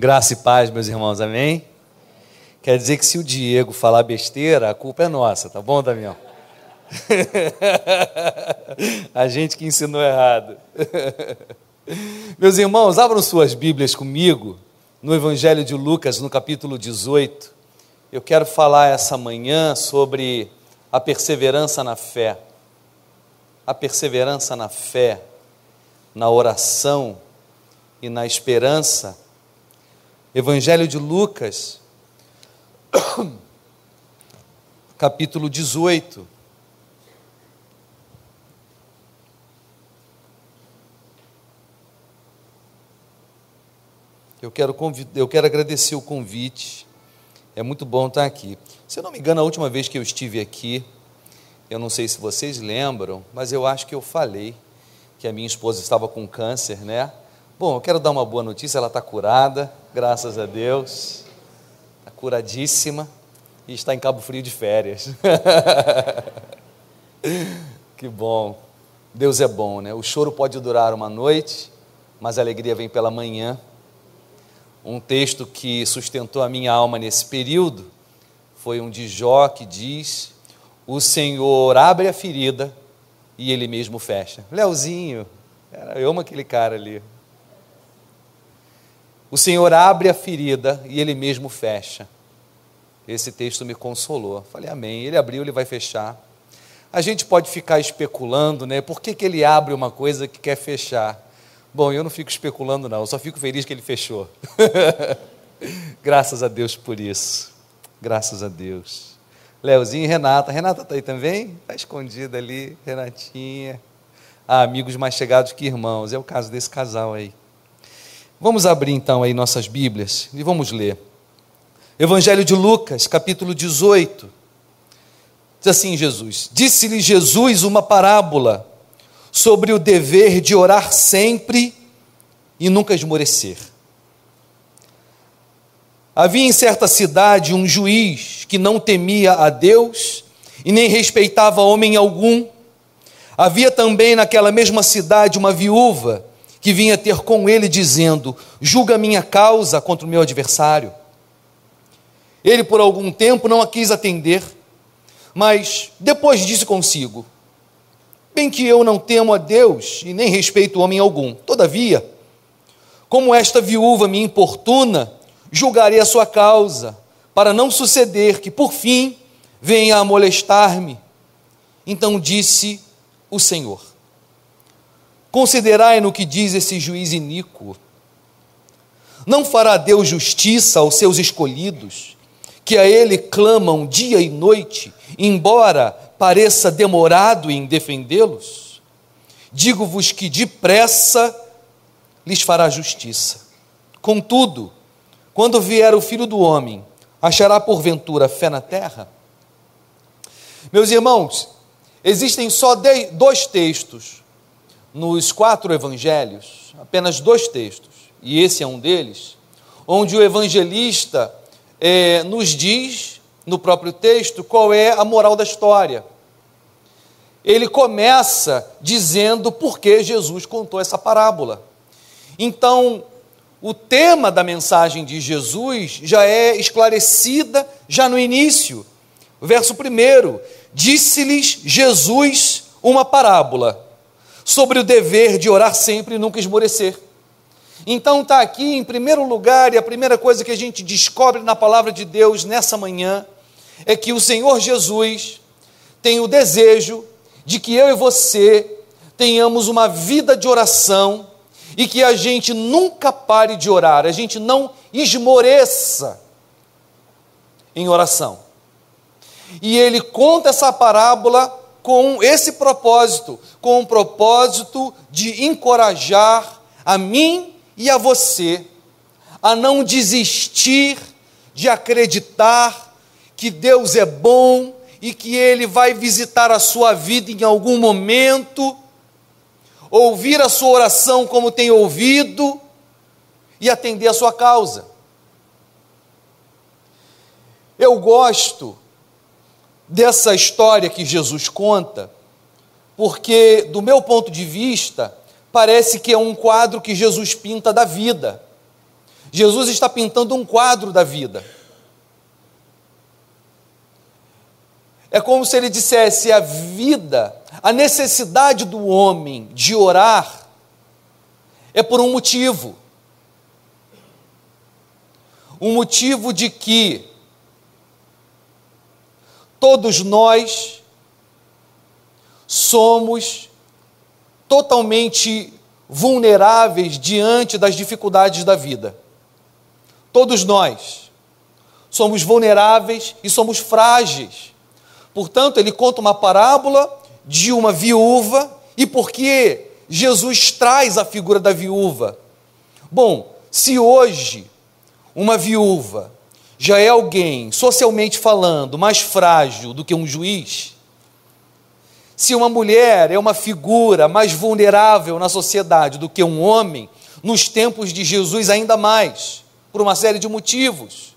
Graça e paz, meus irmãos, amém? Quer dizer que se o Diego falar besteira, a culpa é nossa, tá bom, Damião? a gente que ensinou errado. meus irmãos, abram suas Bíblias comigo no Evangelho de Lucas, no capítulo 18. Eu quero falar essa manhã sobre a perseverança na fé. A perseverança na fé, na oração e na esperança Evangelho de Lucas, capítulo 18. Eu quero, eu quero agradecer o convite, é muito bom estar aqui. Se eu não me engano, a última vez que eu estive aqui, eu não sei se vocês lembram, mas eu acho que eu falei que a minha esposa estava com câncer, né? Bom, eu quero dar uma boa notícia, ela está curada, graças a Deus, está curadíssima e está em Cabo Frio de férias. que bom, Deus é bom, né? O choro pode durar uma noite, mas a alegria vem pela manhã. Um texto que sustentou a minha alma nesse período foi um de Jó que diz: O Senhor abre a ferida e Ele mesmo fecha. Leozinho, eu amo aquele cara ali. O Senhor abre a ferida e Ele mesmo fecha. Esse texto me consolou. Falei, amém. Ele abriu, ele vai fechar. A gente pode ficar especulando, né? Por que, que ele abre uma coisa que quer fechar? Bom, eu não fico especulando, não. Eu só fico feliz que ele fechou. Graças a Deus por isso. Graças a Deus. Leozinho e Renata. Renata está aí também? Está escondida ali. Renatinha. Ah, amigos mais chegados que irmãos. É o caso desse casal aí. Vamos abrir então aí nossas Bíblias e vamos ler. Evangelho de Lucas, capítulo 18. Diz assim Jesus: Disse-lhe Jesus uma parábola sobre o dever de orar sempre e nunca esmorecer. Havia em certa cidade um juiz que não temia a Deus e nem respeitava homem algum. Havia também naquela mesma cidade uma viúva que vinha ter com ele, dizendo: Julga minha causa contra o meu adversário. Ele, por algum tempo, não a quis atender, mas depois disse consigo: Bem que eu não temo a Deus e nem respeito homem algum, todavia, como esta viúva me importuna, julgarei a sua causa, para não suceder que, por fim, venha a molestar-me. Então disse o Senhor: Considerai no que diz esse juiz iníquo. Não fará Deus justiça aos seus escolhidos, que a Ele clamam dia e noite, embora pareça demorado em defendê-los? Digo-vos que depressa lhes fará justiça. Contudo, quando vier o filho do homem, achará porventura fé na terra? Meus irmãos, existem só dois textos nos quatro evangelhos, apenas dois textos, e esse é um deles, onde o evangelista é, nos diz, no próprio texto, qual é a moral da história. Ele começa dizendo por que Jesus contou essa parábola. Então, o tema da mensagem de Jesus já é esclarecida já no início. Verso 1: Disse-lhes Jesus uma parábola sobre o dever de orar sempre e nunca esmorecer. Então está aqui em primeiro lugar, e a primeira coisa que a gente descobre na palavra de Deus nessa manhã é que o Senhor Jesus tem o desejo de que eu e você tenhamos uma vida de oração e que a gente nunca pare de orar, a gente não esmoreça em oração. E ele conta essa parábola com esse propósito, com o propósito de encorajar a mim e a você a não desistir de acreditar que Deus é bom e que Ele vai visitar a sua vida em algum momento, ouvir a sua oração como tem ouvido e atender a sua causa. Eu gosto dessa história que Jesus conta, porque, do meu ponto de vista, parece que é um quadro que Jesus pinta da vida. Jesus está pintando um quadro da vida. É como se ele dissesse: a vida, a necessidade do homem de orar é por um motivo. Um motivo de que todos nós somos totalmente vulneráveis diante das dificuldades da vida. Todos nós somos vulneráveis e somos frágeis. Portanto, ele conta uma parábola de uma viúva e por que Jesus traz a figura da viúva? Bom, se hoje uma viúva já é alguém, socialmente falando, mais frágil do que um juiz, se uma mulher é uma figura mais vulnerável na sociedade do que um homem, nos tempos de Jesus ainda mais, por uma série de motivos.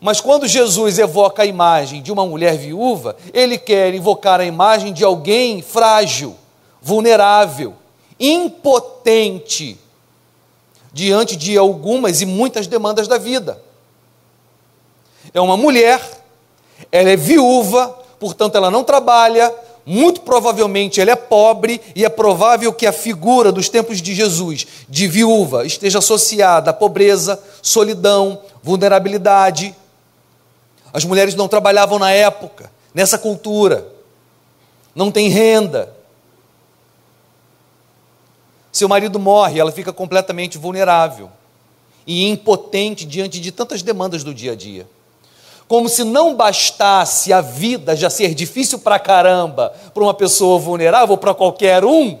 Mas quando Jesus evoca a imagem de uma mulher viúva, ele quer invocar a imagem de alguém frágil, vulnerável, impotente diante de algumas e muitas demandas da vida é uma mulher, ela é viúva, portanto ela não trabalha, muito provavelmente ela é pobre e é provável que a figura dos tempos de Jesus, de viúva, esteja associada à pobreza, solidão, vulnerabilidade. As mulheres não trabalhavam na época, nessa cultura, não tem renda. Seu marido morre, ela fica completamente vulnerável e impotente diante de tantas demandas do dia a dia como se não bastasse a vida já ser difícil para caramba para uma pessoa vulnerável, para qualquer um,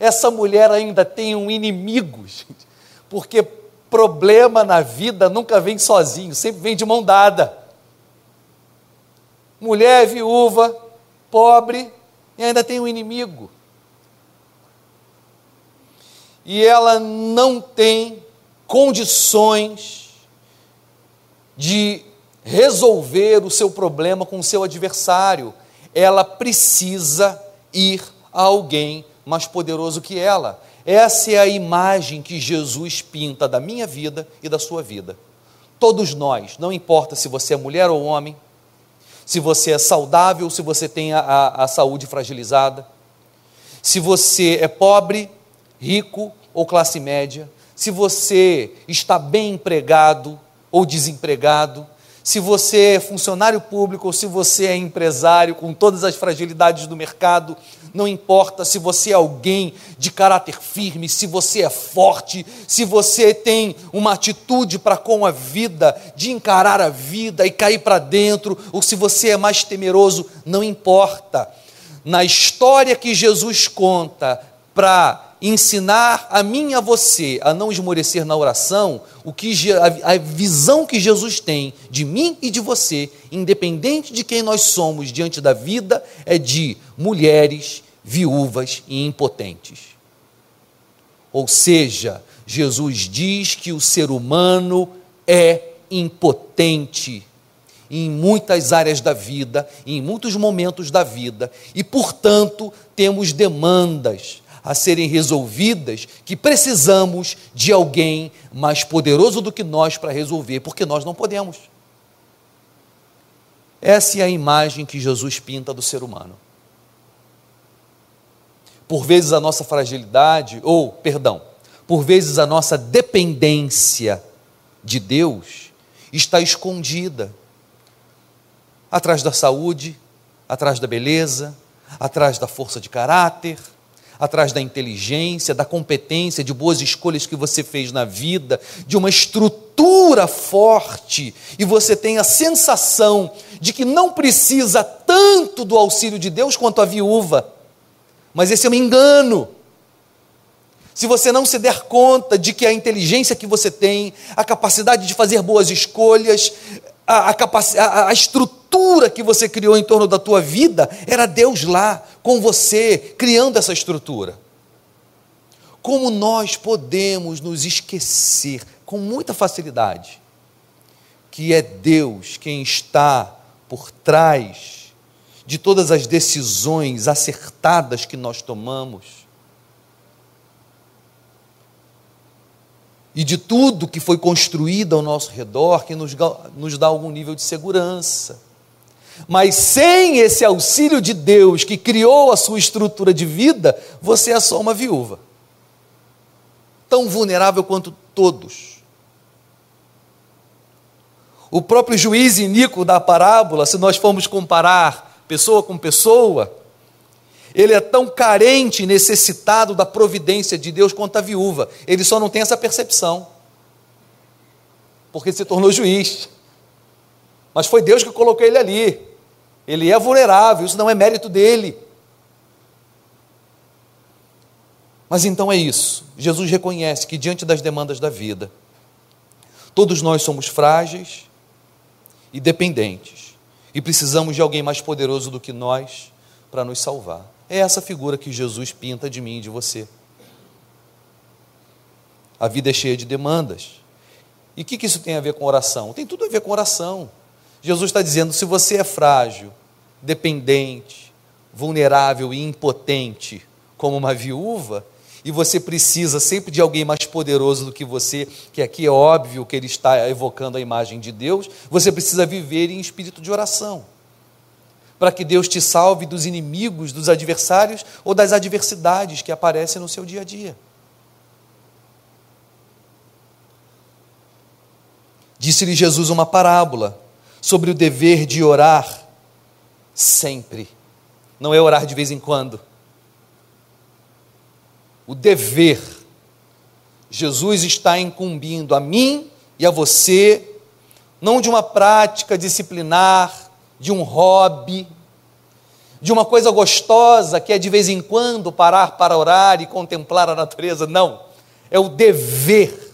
essa mulher ainda tem um inimigo, gente, porque problema na vida nunca vem sozinho, sempre vem de mão dada. Mulher viúva, pobre, e ainda tem um inimigo. E ela não tem condições de resolver o seu problema com o seu adversário. Ela precisa ir a alguém mais poderoso que ela. Essa é a imagem que Jesus pinta da minha vida e da sua vida. Todos nós, não importa se você é mulher ou homem, se você é saudável, se você tem a, a, a saúde fragilizada, se você é pobre, rico ou classe média, se você está bem empregado ou desempregado, se você é funcionário público ou se você é empresário, com todas as fragilidades do mercado, não importa se você é alguém de caráter firme, se você é forte, se você tem uma atitude para com a vida, de encarar a vida e cair para dentro, ou se você é mais temeroso, não importa. Na história que Jesus conta para ensinar a mim e a você a não esmorecer na oração, o que a visão que Jesus tem de mim e de você, independente de quem nós somos diante da vida, é de mulheres viúvas e impotentes. Ou seja, Jesus diz que o ser humano é impotente em muitas áreas da vida, em muitos momentos da vida, e, portanto, temos demandas a serem resolvidas que precisamos de alguém mais poderoso do que nós para resolver, porque nós não podemos. Essa é a imagem que Jesus pinta do ser humano. Por vezes a nossa fragilidade, ou, perdão, por vezes a nossa dependência de Deus está escondida atrás da saúde, atrás da beleza, atrás da força de caráter, atrás da inteligência, da competência, de boas escolhas que você fez na vida, de uma estrutura forte, e você tem a sensação de que não precisa tanto do auxílio de Deus quanto a viúva. Mas esse é um engano. Se você não se der conta de que a inteligência que você tem, a capacidade de fazer boas escolhas, a, a, a, a estrutura que você criou em torno da tua vida, era Deus lá, com você, criando essa estrutura. Como nós podemos nos esquecer com muita facilidade que é Deus quem está por trás de todas as decisões acertadas que nós tomamos? e de tudo que foi construído ao nosso redor que nos, nos dá algum nível de segurança. Mas sem esse auxílio de Deus que criou a sua estrutura de vida, você é só uma viúva. Tão vulnerável quanto todos. O próprio juiz Inico da parábola, se nós formos comparar pessoa com pessoa, ele é tão carente e necessitado da providência de Deus quanto a viúva. Ele só não tem essa percepção. Porque se tornou juiz. Mas foi Deus que colocou ele ali. Ele é vulnerável, isso não é mérito dele. Mas então é isso. Jesus reconhece que diante das demandas da vida, todos nós somos frágeis e dependentes. E precisamos de alguém mais poderoso do que nós para nos salvar. É essa figura que Jesus pinta de mim e de você. A vida é cheia de demandas. E o que, que isso tem a ver com oração? Tem tudo a ver com oração. Jesus está dizendo: se você é frágil, dependente, vulnerável e impotente, como uma viúva, e você precisa sempre de alguém mais poderoso do que você, que aqui é óbvio que ele está evocando a imagem de Deus, você precisa viver em espírito de oração para que Deus te salve dos inimigos, dos adversários ou das adversidades que aparecem no seu dia a dia. Disse-lhe Jesus uma parábola sobre o dever de orar sempre, não é orar de vez em quando. O dever. Jesus está incumbindo a mim e a você, não de uma prática disciplinar, de um hobby, de uma coisa gostosa que é de vez em quando parar para orar e contemplar a natureza. Não. É o dever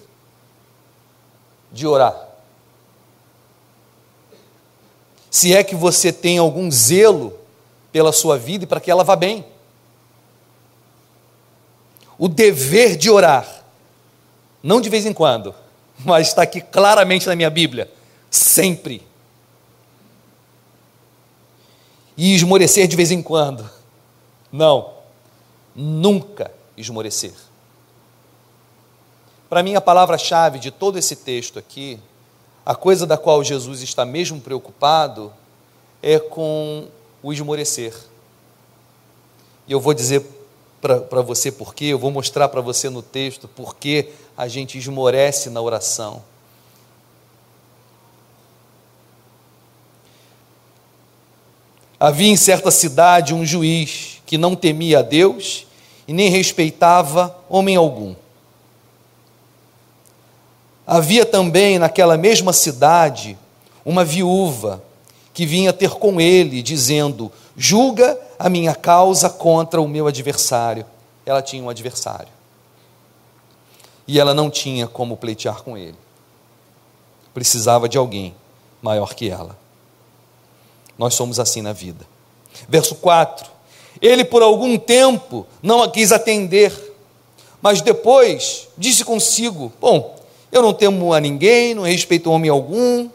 de orar. Se é que você tem algum zelo pela sua vida e para que ela vá bem. O dever de orar, não de vez em quando, mas está aqui claramente na minha Bíblia, sempre e esmorecer de vez em quando. Não, nunca esmorecer. Para mim, a palavra-chave de todo esse texto aqui, a coisa da qual Jesus está mesmo preocupado, é com o esmorecer. E eu vou dizer para você por quê, eu vou mostrar para você no texto por que a gente esmorece na oração. Havia em certa cidade um juiz que não temia a Deus e nem respeitava homem algum. Havia também naquela mesma cidade uma viúva que vinha ter com ele, dizendo: Julga a minha causa contra o meu adversário. Ela tinha um adversário. E ela não tinha como pleitear com ele. Precisava de alguém maior que ela. Nós somos assim na vida. Verso 4: Ele por algum tempo não a quis atender, mas depois disse consigo: Bom, eu não temo a ninguém, não respeito homem algum,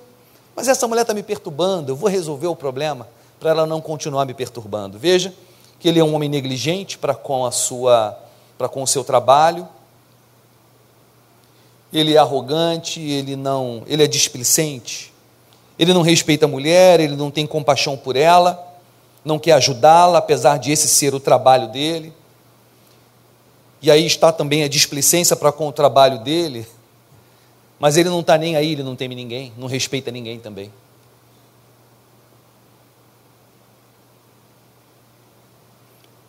mas essa mulher está me perturbando, eu vou resolver o problema para ela não continuar me perturbando. Veja que ele é um homem negligente para com a sua para com o seu trabalho. Ele é arrogante, ele não, ele é displicente. Ele não respeita a mulher, ele não tem compaixão por ela, não quer ajudá-la, apesar de esse ser o trabalho dele. E aí está também a displicência para com o trabalho dele, mas ele não está nem aí, ele não teme ninguém, não respeita ninguém também.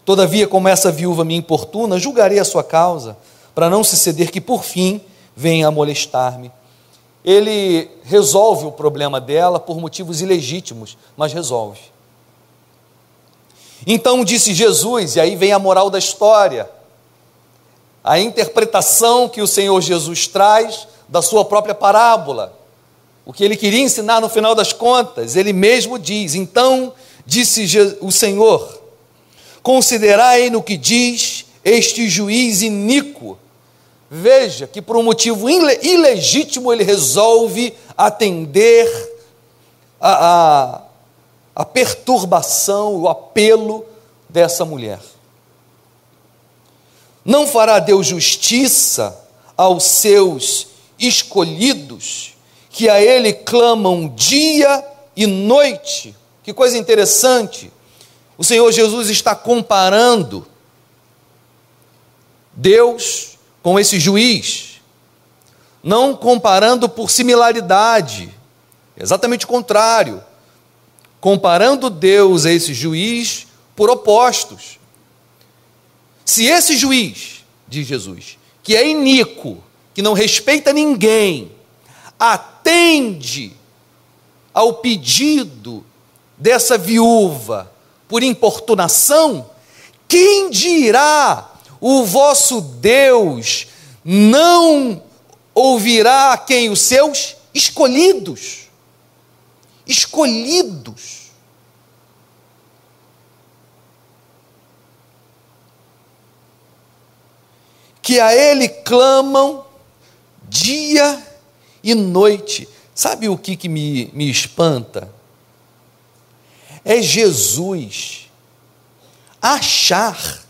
Todavia, como essa viúva me importuna, julgarei a sua causa, para não se ceder que por fim venha a molestar-me ele resolve o problema dela por motivos ilegítimos, mas resolve. Então disse Jesus, e aí vem a moral da história, a interpretação que o Senhor Jesus traz da sua própria parábola, o que ele queria ensinar no final das contas, ele mesmo diz: Então disse o Senhor, considerai no que diz este juiz iníquo Veja que por um motivo ilegítimo ele resolve atender a, a, a perturbação, o apelo dessa mulher. Não fará Deus justiça aos seus escolhidos, que a Ele clamam dia e noite. Que coisa interessante. O Senhor Jesus está comparando Deus com esse juiz, não comparando por similaridade, exatamente o contrário, comparando Deus a esse juiz por opostos. Se esse juiz, diz Jesus, que é iníquo, que não respeita ninguém, atende ao pedido dessa viúva por importunação, quem dirá o vosso Deus não ouvirá quem? Os seus escolhidos. Escolhidos. Que a Ele clamam dia e noite. Sabe o que, que me, me espanta? É Jesus achar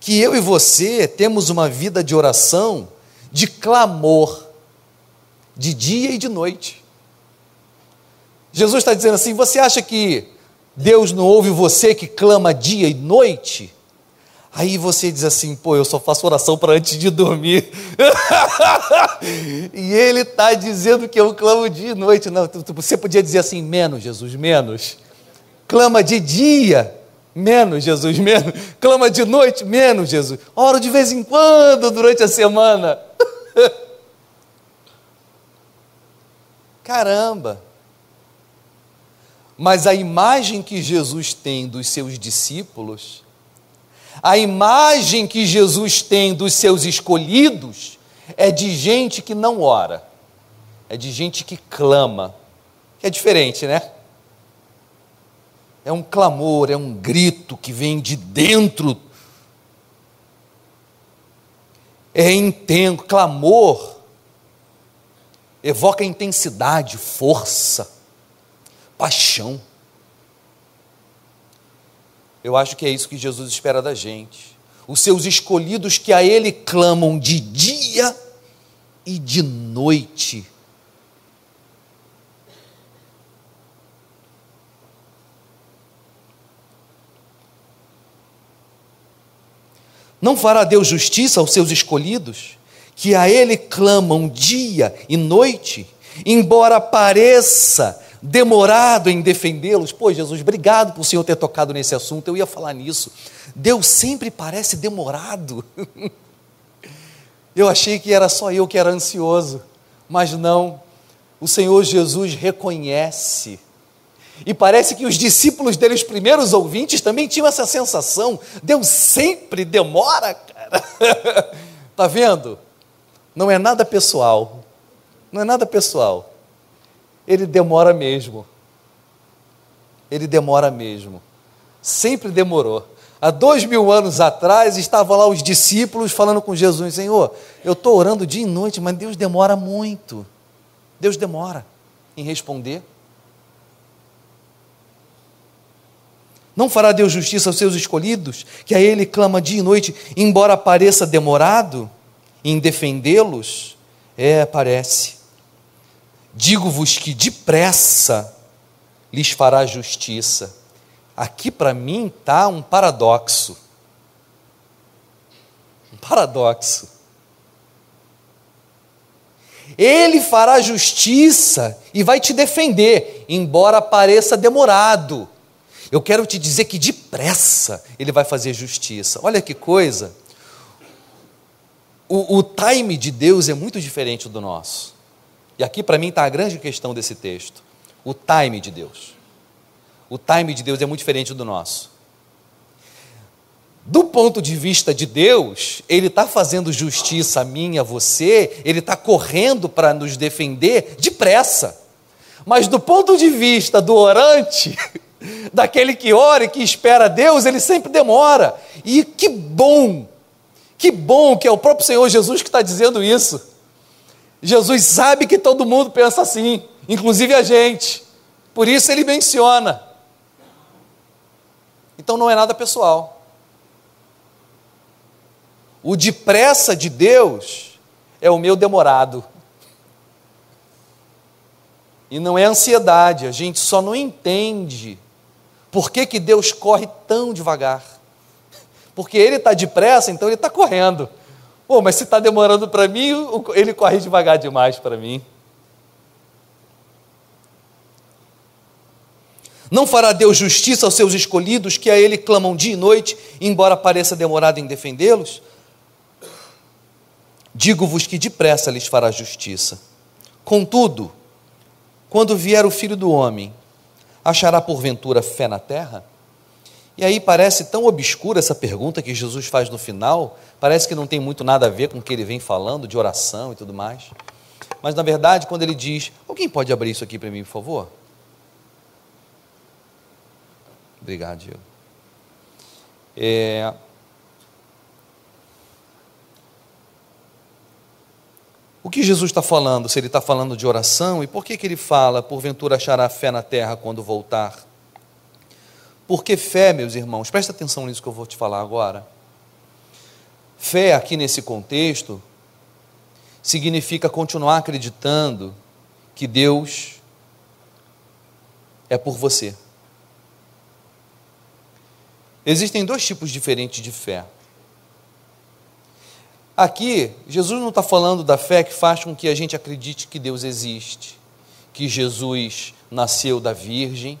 que eu e você temos uma vida de oração, de clamor, de dia e de noite. Jesus está dizendo assim: você acha que Deus não ouve você que clama dia e noite? Aí você diz assim, pô, eu só faço oração para antes de dormir. e ele está dizendo que eu clamo dia e noite. Não, você podia dizer assim, menos, Jesus, menos. Clama de dia Menos, Jesus, menos. Clama de noite, menos, Jesus. Oro de vez em quando durante a semana. Caramba! Mas a imagem que Jesus tem dos seus discípulos, a imagem que Jesus tem dos seus escolhidos, é de gente que não ora, é de gente que clama. Que é diferente, né? é um clamor, é um grito que vem de dentro. É intenso, clamor evoca intensidade, força, paixão. Eu acho que é isso que Jesus espera da gente. Os seus escolhidos que a Ele clamam de dia e de noite Não fará Deus justiça aos seus escolhidos, que a Ele clamam dia e noite, embora pareça demorado em defendê-los? Pô, Jesus, obrigado por o Senhor ter tocado nesse assunto, eu ia falar nisso. Deus sempre parece demorado. Eu achei que era só eu que era ansioso, mas não. O Senhor Jesus reconhece e parece que os discípulos dele, os primeiros ouvintes, também tinham essa sensação. Deus sempre demora, cara. Está vendo? Não é nada pessoal. Não é nada pessoal. Ele demora mesmo. Ele demora mesmo. Sempre demorou. Há dois mil anos atrás, estavam lá os discípulos falando com Jesus: Senhor, eu estou orando dia e noite, mas Deus demora muito. Deus demora em responder. Não fará Deus justiça aos seus escolhidos, que a Ele clama dia e noite, embora pareça demorado em defendê-los? É, parece. Digo-vos que depressa lhes fará justiça. Aqui para mim está um paradoxo. Um paradoxo. Ele fará justiça e vai te defender, embora pareça demorado. Eu quero te dizer que depressa ele vai fazer justiça. Olha que coisa. O, o time de Deus é muito diferente do nosso. E aqui para mim está a grande questão desse texto. O time de Deus. O time de Deus é muito diferente do nosso. Do ponto de vista de Deus, Ele está fazendo justiça a mim, a você, Ele está correndo para nos defender depressa. Mas do ponto de vista do orante, daquele que ora e que espera Deus, ele sempre demora. E que bom, que bom que é o próprio Senhor Jesus que está dizendo isso. Jesus sabe que todo mundo pensa assim, inclusive a gente. Por isso ele menciona. Então não é nada pessoal. O depressa de Deus é o meu demorado. E não é ansiedade, a gente só não entende por que, que Deus corre tão devagar. Porque Ele está depressa, então Ele está correndo. Pô, mas se está demorando para mim, Ele corre devagar demais para mim. Não fará Deus justiça aos seus escolhidos, que a Ele clamam dia e noite, embora pareça demorado em defendê-los? Digo-vos que depressa lhes fará justiça. Contudo, quando vier o filho do homem, achará porventura fé na terra? E aí parece tão obscura essa pergunta que Jesus faz no final, parece que não tem muito nada a ver com o que ele vem falando de oração e tudo mais. Mas na verdade, quando ele diz: Alguém pode abrir isso aqui para mim, por favor? Obrigado, Diego. É, O que Jesus está falando? Se ele está falando de oração, e por que, que ele fala, porventura achará fé na terra quando voltar? Porque fé, meus irmãos, presta atenção nisso que eu vou te falar agora. Fé, aqui nesse contexto, significa continuar acreditando que Deus é por você. Existem dois tipos diferentes de fé. Aqui, Jesus não está falando da fé que faz com que a gente acredite que Deus existe, que Jesus nasceu da Virgem,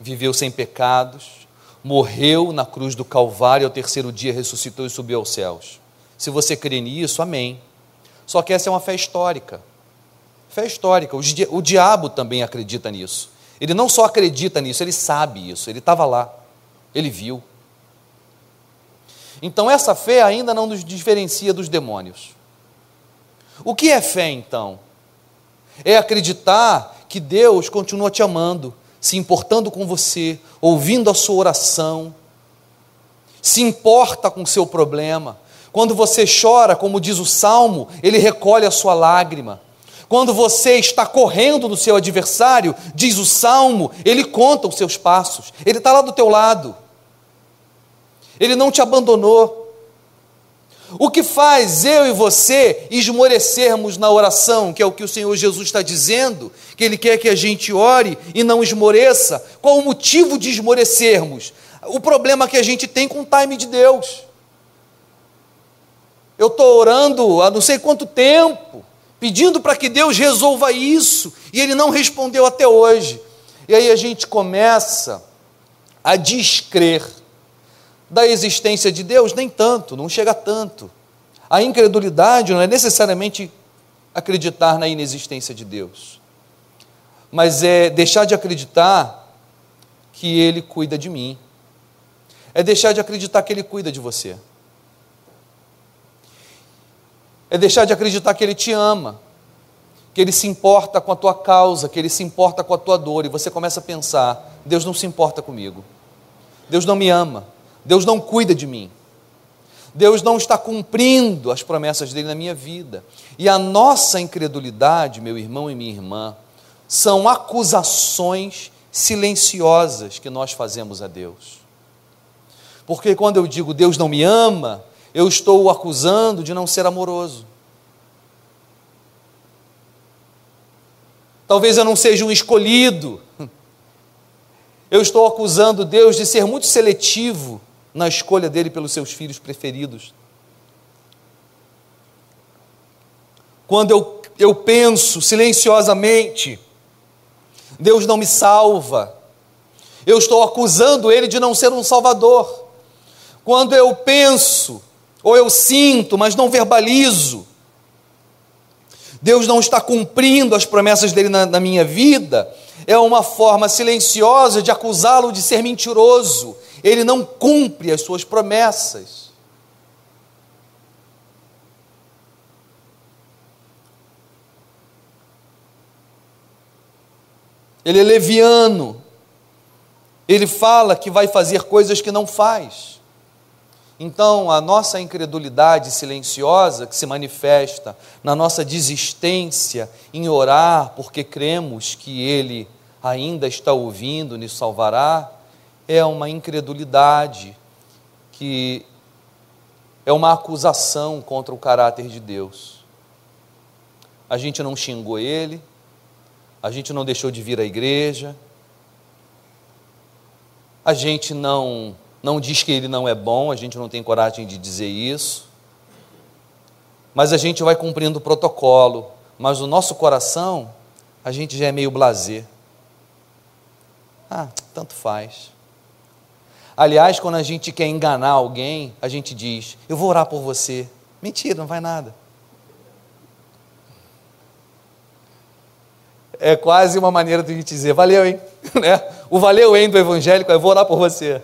viveu sem pecados, morreu na cruz do Calvário, ao terceiro dia ressuscitou e subiu aos céus. Se você crê nisso, amém. Só que essa é uma fé histórica. Fé histórica. O diabo também acredita nisso. Ele não só acredita nisso, ele sabe isso. Ele estava lá, ele viu. Então, essa fé ainda não nos diferencia dos demônios. O que é fé, então? É acreditar que Deus continua te amando, se importando com você, ouvindo a sua oração, se importa com o seu problema. Quando você chora, como diz o salmo, ele recolhe a sua lágrima. Quando você está correndo do seu adversário, diz o salmo, ele conta os seus passos, ele está lá do teu lado. Ele não te abandonou. O que faz eu e você esmorecermos na oração, que é o que o Senhor Jesus está dizendo, que Ele quer que a gente ore e não esmoreça, qual o motivo de esmorecermos? O problema que a gente tem com o time de Deus. Eu estou orando há não sei quanto tempo, pedindo para que Deus resolva isso, e Ele não respondeu até hoje. E aí a gente começa a descrer da existência de Deus? Nem tanto, não chega tanto. A incredulidade não é necessariamente acreditar na inexistência de Deus, mas é deixar de acreditar que Ele cuida de mim, é deixar de acreditar que Ele cuida de você, é deixar de acreditar que Ele te ama, que Ele se importa com a tua causa, que Ele se importa com a tua dor, e você começa a pensar: Deus não se importa comigo, Deus não me ama, Deus não cuida de mim. Deus não está cumprindo as promessas dele na minha vida. E a nossa incredulidade, meu irmão e minha irmã, são acusações silenciosas que nós fazemos a Deus. Porque quando eu digo Deus não me ama, eu estou o acusando de não ser amoroso. Talvez eu não seja um escolhido. Eu estou acusando Deus de ser muito seletivo na escolha dele pelos seus filhos preferidos. Quando eu, eu penso silenciosamente, Deus não me salva, eu estou acusando Ele de não ser um Salvador. Quando eu penso, ou eu sinto, mas não verbalizo, Deus não está cumprindo as promessas dele na, na minha vida, é uma forma silenciosa de acusá-lo de ser mentiroso ele não cumpre as suas promessas. Ele é leviano. Ele fala que vai fazer coisas que não faz. Então, a nossa incredulidade silenciosa, que se manifesta na nossa desistência em orar, porque cremos que Ele ainda está ouvindo, nos salvará, é uma incredulidade que é uma acusação contra o caráter de Deus. A gente não xingou ele, a gente não deixou de vir à igreja, a gente não não diz que ele não é bom, a gente não tem coragem de dizer isso, mas a gente vai cumprindo o protocolo, mas o nosso coração, a gente já é meio blazer. Ah, tanto faz. Aliás, quando a gente quer enganar alguém, a gente diz: Eu vou orar por você. Mentira, não vai nada. É quase uma maneira de a gente dizer: Valeu, hein? Né? O valeu, hein do evangélico é: Eu vou orar por você.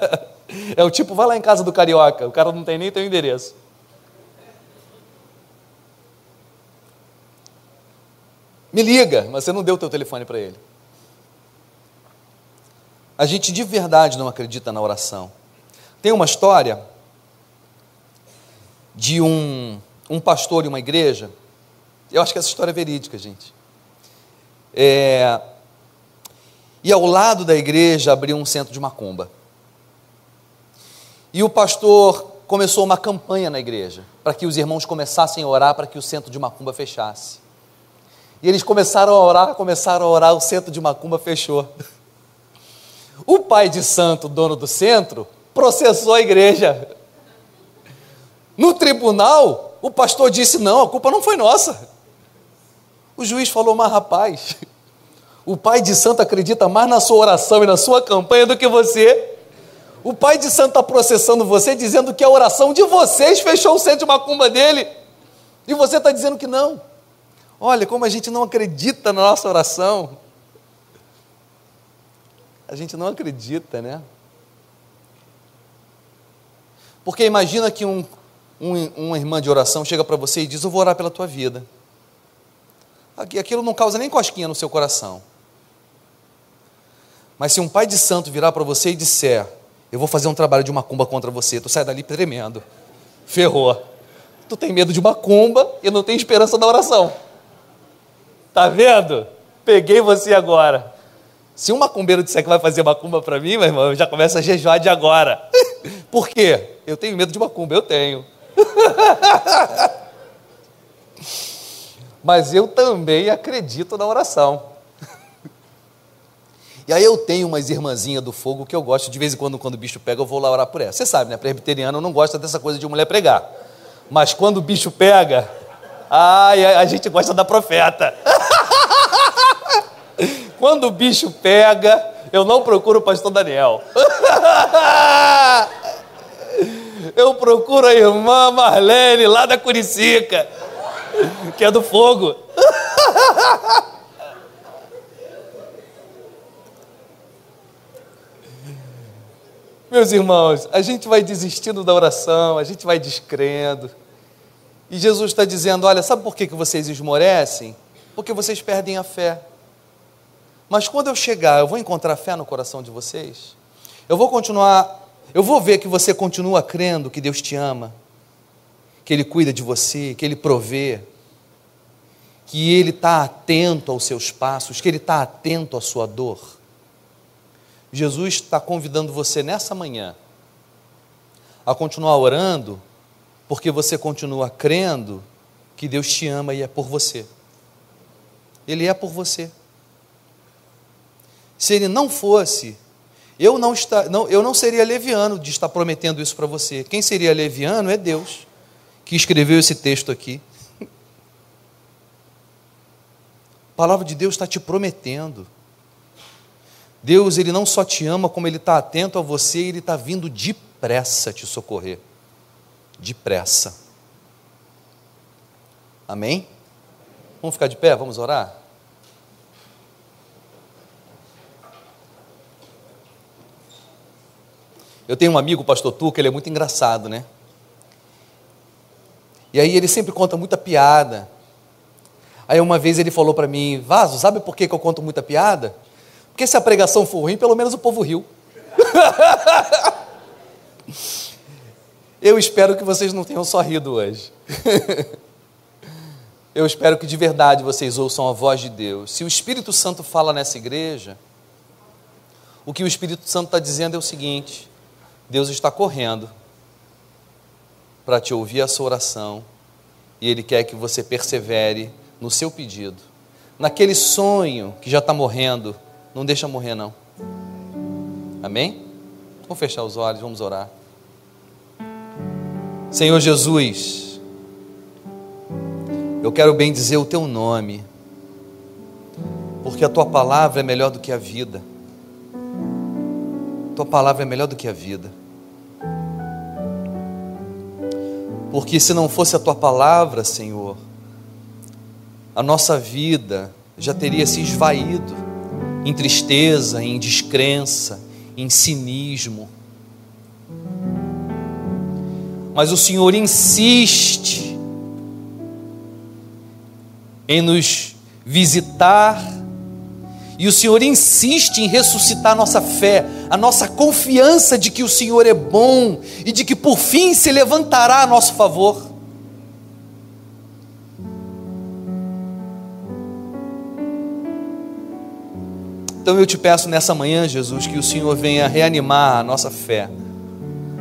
é o tipo: Vai lá em casa do carioca. O cara não tem nem teu endereço. Me liga, mas você não deu o teu telefone para ele. A gente de verdade não acredita na oração. Tem uma história de um, um pastor em uma igreja. Eu acho que essa história é verídica, gente. É, e ao lado da igreja abriu um centro de macumba. E o pastor começou uma campanha na igreja para que os irmãos começassem a orar para que o centro de macumba fechasse. E eles começaram a orar, começaram a orar, o centro de macumba fechou. O pai de santo, dono do centro, processou a igreja. No tribunal, o pastor disse: não, a culpa não foi nossa. O juiz falou: mas rapaz, o pai de santo acredita mais na sua oração e na sua campanha do que você. O pai de santo está processando você, dizendo que a oração de vocês fechou o centro de macumba dele. E você está dizendo que não. Olha como a gente não acredita na nossa oração. A gente não acredita, né? Porque imagina que um, um, uma irmã de oração chega para você e diz: Eu vou orar pela tua vida. Aquilo não causa nem cosquinha no seu coração. Mas se um pai de santo virar para você e disser: Eu vou fazer um trabalho de macumba contra você, tu sai dali tremendo. Ferrou. Tu tem medo de macumba e não tem esperança da oração. Tá vendo? Peguei você agora. Se um macumbeiro disser que vai fazer macumba para mim, meu irmão, eu já começo a jejuar de agora. Por quê? Eu tenho medo de macumba, eu tenho. Mas eu também acredito na oração. E aí eu tenho umas irmãzinhas do fogo que eu gosto, de vez em quando, quando o bicho pega, eu vou lá orar por ela. Você sabe, né? Presbiteriano não gosta dessa coisa de mulher pregar. Mas quando o bicho pega, ai, a gente gosta da profeta. Quando o bicho pega, eu não procuro o pastor Daniel. Eu procuro a irmã Marlene, lá da Curicica, que é do fogo. Meus irmãos, a gente vai desistindo da oração, a gente vai descrendo. E Jesus está dizendo: olha, sabe por que, vocês esmorecem? Porque vocês perdem a fé. Mas quando eu chegar, eu vou encontrar fé no coração de vocês? Eu vou continuar, eu vou ver que você continua crendo que Deus te ama, que Ele cuida de você, que Ele provê, que Ele está atento aos seus passos, que Ele está atento à sua dor. Jesus está convidando você nessa manhã a continuar orando, porque você continua crendo que Deus te ama e é por você. Ele é por você. Se ele não fosse, eu não, está, não, eu não seria leviano de estar prometendo isso para você. Quem seria leviano é Deus, que escreveu esse texto aqui. A palavra de Deus está te prometendo. Deus, Ele não só te ama, como Ele está atento a você, Ele está vindo depressa te socorrer. Depressa. Amém? Vamos ficar de pé? Vamos orar? Eu tenho um amigo, o pastor Tuca, ele é muito engraçado, né? E aí ele sempre conta muita piada. Aí uma vez ele falou para mim, Vaso, sabe por que, que eu conto muita piada? Porque se a pregação for ruim, pelo menos o povo riu. eu espero que vocês não tenham só rido hoje. eu espero que de verdade vocês ouçam a voz de Deus. Se o Espírito Santo fala nessa igreja, o que o Espírito Santo está dizendo é o seguinte: Deus está correndo. para te ouvir a sua oração e Ele quer que você persevere no seu pedido, naquele sonho que já está morrendo, não deixa morrer não. Amém? Vamos fechar os olhos, vamos orar. Senhor Jesus, eu quero bem dizer o teu nome, porque a tua palavra é melhor do que a vida. Tua palavra é melhor do que a vida. Porque se não fosse a tua palavra, Senhor, a nossa vida já teria se esvaído em tristeza, em descrença, em cinismo. Mas o Senhor insiste em nos visitar e o Senhor insiste em ressuscitar a nossa fé, a nossa confiança de que o Senhor é bom e de que por fim se levantará a nosso favor. Então eu te peço nessa manhã, Jesus, que o Senhor venha reanimar a nossa fé,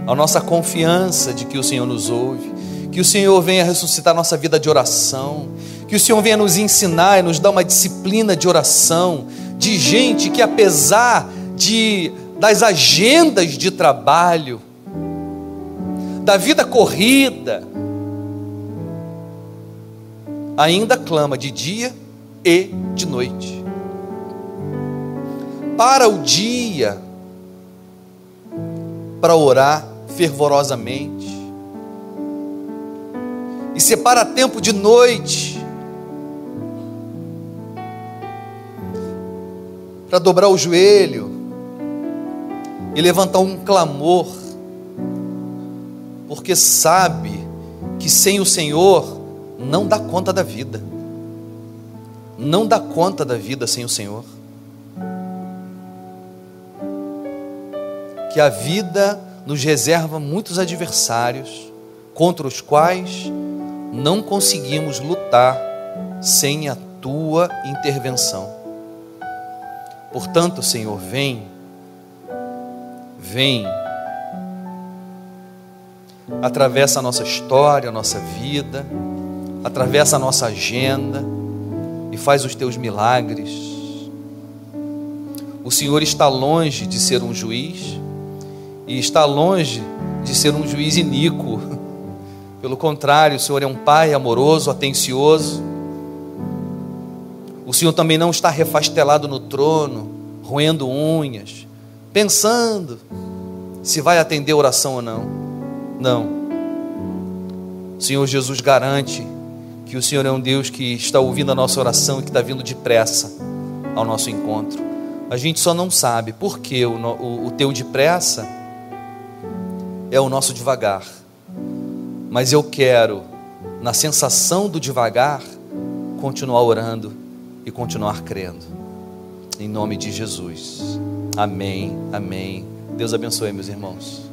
a nossa confiança de que o Senhor nos ouve, que o Senhor venha ressuscitar a nossa vida de oração, que o Senhor venha nos ensinar e nos dar uma disciplina de oração, de gente que apesar de das agendas de trabalho, da vida corrida, ainda clama de dia e de noite. Para o dia, para orar fervorosamente, e separa tempo de noite para dobrar o joelho e levantar um clamor, porque sabe que sem o Senhor não dá conta da vida, não dá conta da vida sem o Senhor. Que a vida nos reserva muitos adversários contra os quais não conseguimos lutar sem a tua intervenção. Portanto, Senhor, vem, vem, atravessa a nossa história, a nossa vida, atravessa a nossa agenda e faz os teus milagres. O Senhor está longe de ser um juiz e está longe de ser um juiz iníquo. Pelo contrário, o Senhor é um pai amoroso, atencioso o Senhor também não está refastelado no trono, roendo unhas, pensando se vai atender oração ou não. Não. O Senhor Jesus garante que o Senhor é um Deus que está ouvindo a nossa oração e que está vindo depressa ao nosso encontro. A gente só não sabe por que o, o, o teu depressa é o nosso devagar. Mas eu quero, na sensação do devagar, continuar orando e continuar crendo. Em nome de Jesus. Amém. Amém. Deus abençoe, meus irmãos.